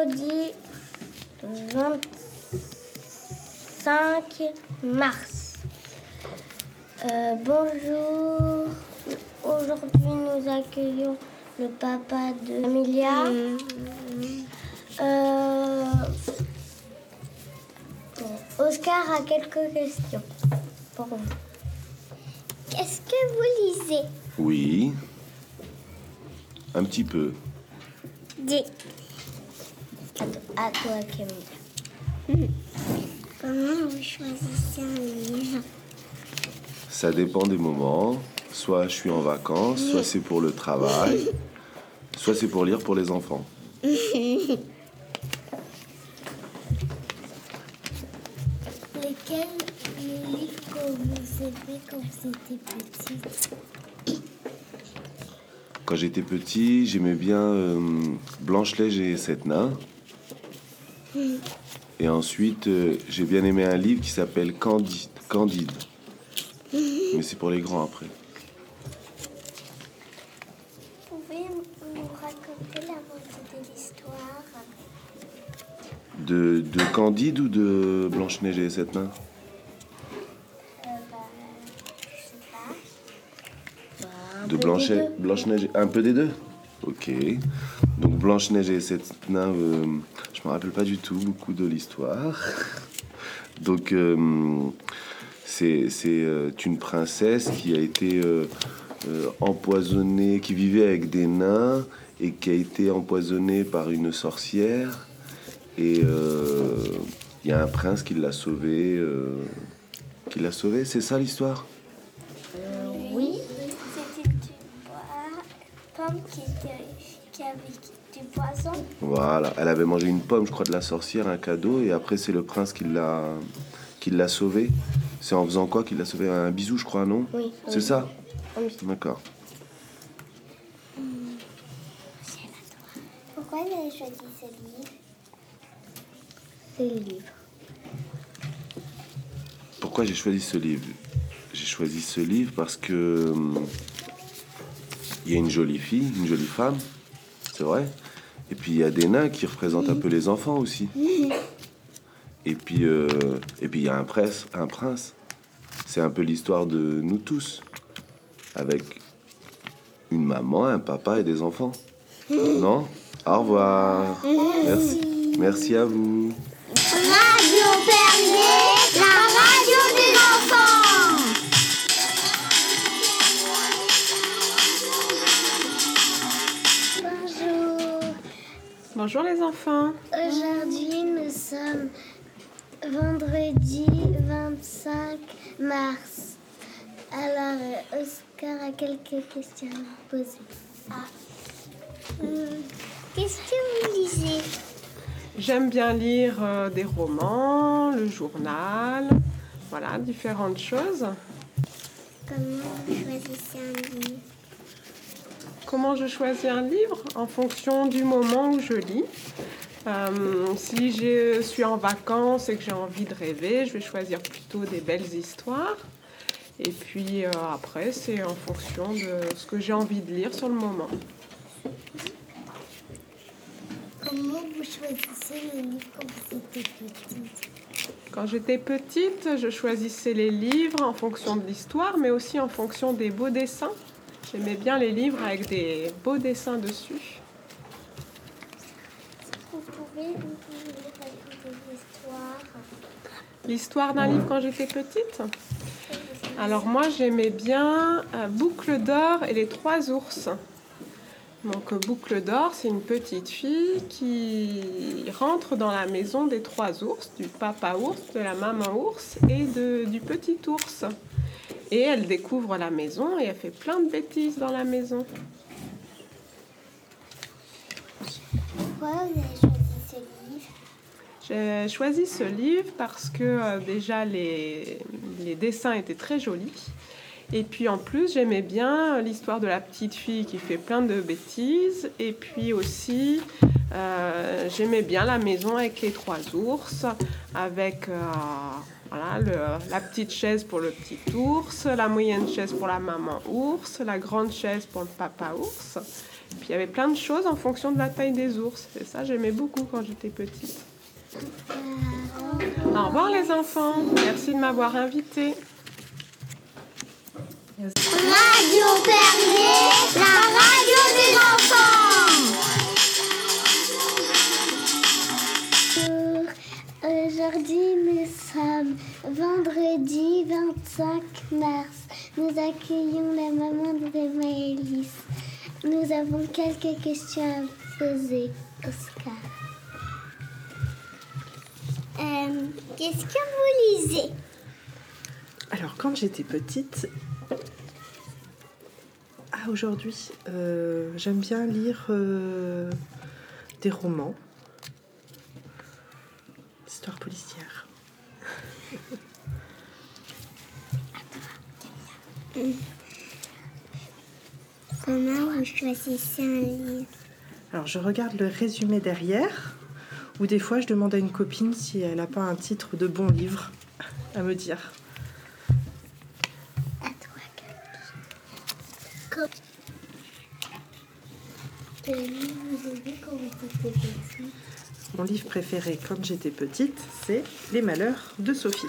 vendredi 25 mars. Euh, bonjour. Aujourd'hui, nous accueillons le papa de Amelia. Euh, Oscar a quelques questions pour vous. Qu'est-ce que vous lisez? Oui. Un petit peu. À, to- à toi, Camille. Comment vous choisissez un livre Ça dépend des moments. Soit je suis en vacances, soit c'est pour le travail, soit c'est pour lire pour les enfants. Lequel livre que vous aimez quand vous étiez petite Quand j'étais petit, j'aimais bien euh, Blanche-Neige et Sept Nains. Et ensuite, euh, j'ai bien aimé un livre qui s'appelle Candide. Candide. Mais c'est pour les grands après. Vous pouvez nous raconter la moitié de l'histoire? De, de Candide ou de Blanche-Neige et les Sept Nains? Euh, bah, Je sais pas. De Blanche- Blanche-Neige, un peu des deux Ok. Donc Blanche-Neige et sept nains, euh, je me rappelle pas du tout beaucoup de l'histoire. Donc euh, c'est euh, une princesse qui a été euh, empoisonnée, qui vivait avec des nains et qui a été empoisonnée par une sorcière. Et il y a un prince qui l'a sauvée. qui l'a sauvée, c'est ça l'histoire? Pomme qui, était, qui avait du poison. Voilà, elle avait mangé une pomme, je crois, de la sorcière, un cadeau, et après c'est le prince qui l'a qui l'a sauvée. C'est en faisant quoi qu'il l'a sauvée? Un bisou, je crois, non? Oui. C'est ça? Oui. D'accord. Pourquoi vous avez choisi ce livre? Ce livre. Pourquoi j'ai choisi ce livre? J'ai choisi ce livre parce que hum, il y a une jolie fille, une jolie femme, c'est vrai. Et puis il y a des nains qui représentent un peu les enfants aussi. Et puis euh, et puis il y a un prince, un prince. C'est un peu l'histoire de nous tous, avec une maman, un papa et des enfants. Non? Au revoir. Merci. Merci à vous. Bonjour les enfants. Aujourd'hui, nous sommes vendredi 25 mars. Alors, euh, Oscar a quelques questions à vous poser. Hum, Qu'est-ce que vous lisez? J'aime bien lire euh, des romans, le journal, voilà, différentes choses. Comment vous choisissez un livre? Comment je choisis un livre En fonction du moment où je lis. Euh, si je suis en vacances et que j'ai envie de rêver, je vais choisir plutôt des belles histoires. Et puis euh, après, c'est en fonction de ce que j'ai envie de lire sur le moment. Comment vous choisissez les livres quand vous étiez petite? Quand j'étais petite, je choisissais les livres en fonction de l'histoire, mais aussi en fonction des beaux dessins. J'aimais bien les livres avec des beaux dessins dessus. L'histoire d'un livre quand j'étais petite Alors moi j'aimais bien euh, Boucle d'or et les trois ours. Donc euh, Boucle d'or, c'est une petite fille qui rentre dans la maison des trois ours, du papa ours, de la maman ours et de- du petit ours. Et elle découvre la maison et elle fait plein de bêtises dans la maison. Pourquoi vous avez choisi ce livre? J'ai choisi ce livre parce que euh, déjà les, les dessins étaient très jolis. Et puis en plus, j'aimais bien l'histoire de la petite fille qui fait plein de bêtises. Et puis aussi, euh, j'aimais bien la maison avec les trois ours, avec euh, voilà, la petite chaise pour le petit ours, la moyenne chaise pour la maman ours, la grande chaise pour le papa ours. Puis il y avait plein de choses en fonction de la taille des ours. Et ça, j'aimais beaucoup quand j'étais petite. Au revoir les enfants. Merci de m'avoir invité. Radio 25 mars. Nous accueillons la maman de Maëlys. Nous avons quelques questions à poser. Oscar. Euh, Qu'est-ce que vous lisez? Alors, quand j'étais petite, ah, aujourd'hui, euh, j'aime bien lire euh, des romans, Comment vous choisissez un livre Alors, je regarde le résumé derrière, ou des fois, je demande à une copine si elle n'a pas un titre de bon livre à me dire. À toi, Comme... Quel livre vous avez quand vous étiez petite Mon livre préféré quand j'étais petite, c'est Les Malheurs de Sophie.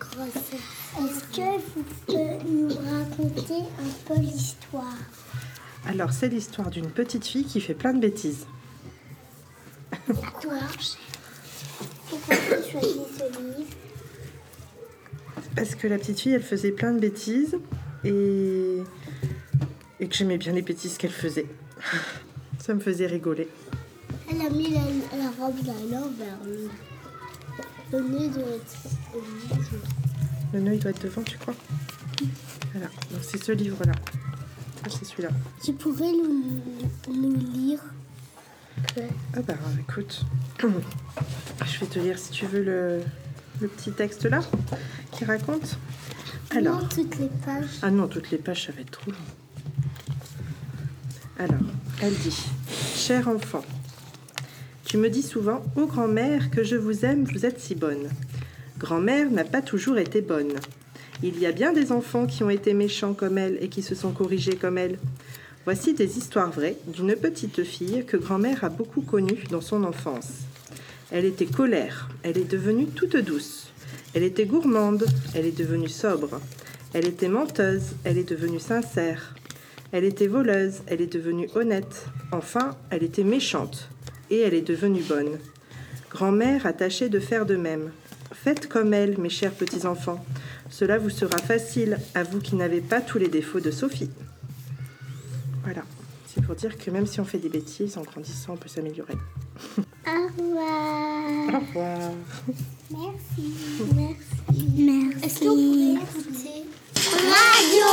Est-ce que vous pouvez nous raconter un peu l'histoire? Alors, c'est l'histoire d'une petite fille qui fait plein de bêtises. Toi Pourquoi tu choisis ce livre? Parce que la petite fille, elle faisait plein de bêtises et, et que j'aimais bien les bêtises qu'elle faisait. Ça me faisait rigoler. Elle a mis la, la robe à l'envers. Le, le nez doit être. Le nœud, il doit être devant, tu crois Voilà, donc c'est ce livre-là. Ça, c'est celui-là. Tu pourrais nous, nous lire que- Ah bah écoute, je vais te lire si tu veux le, le petit texte là qui raconte. Alors, Non, toutes les pages. ah non, toutes les pages, ça va être trop long. Alors, elle dit Cher enfant, tu me dis souvent, ô grand-mère, que je vous aime, vous êtes si bonne. Grand-mère n'a pas toujours été bonne. Il y a bien des enfants qui ont été méchants comme elle et qui se sont corrigés comme elle. Voici des histoires vraies d'une petite fille que grand-mère a beaucoup connue dans son enfance. Elle était colère, elle est devenue toute douce. Elle était gourmande, elle est devenue sobre. Elle était menteuse, elle est devenue sincère. Elle était voleuse, elle est devenue honnête. Enfin, elle était méchante, et elle est devenue bonne. Grand-mère a tâché de faire de même. Faites comme elle, mes chers petits-enfants. Cela vous sera facile, à vous qui n'avez pas tous les défauts de Sophie. Voilà, c'est pour dire que même si on fait des bêtises, en grandissant, on peut s'améliorer. Au revoir. Au revoir. Merci. Merci. Merci. Radio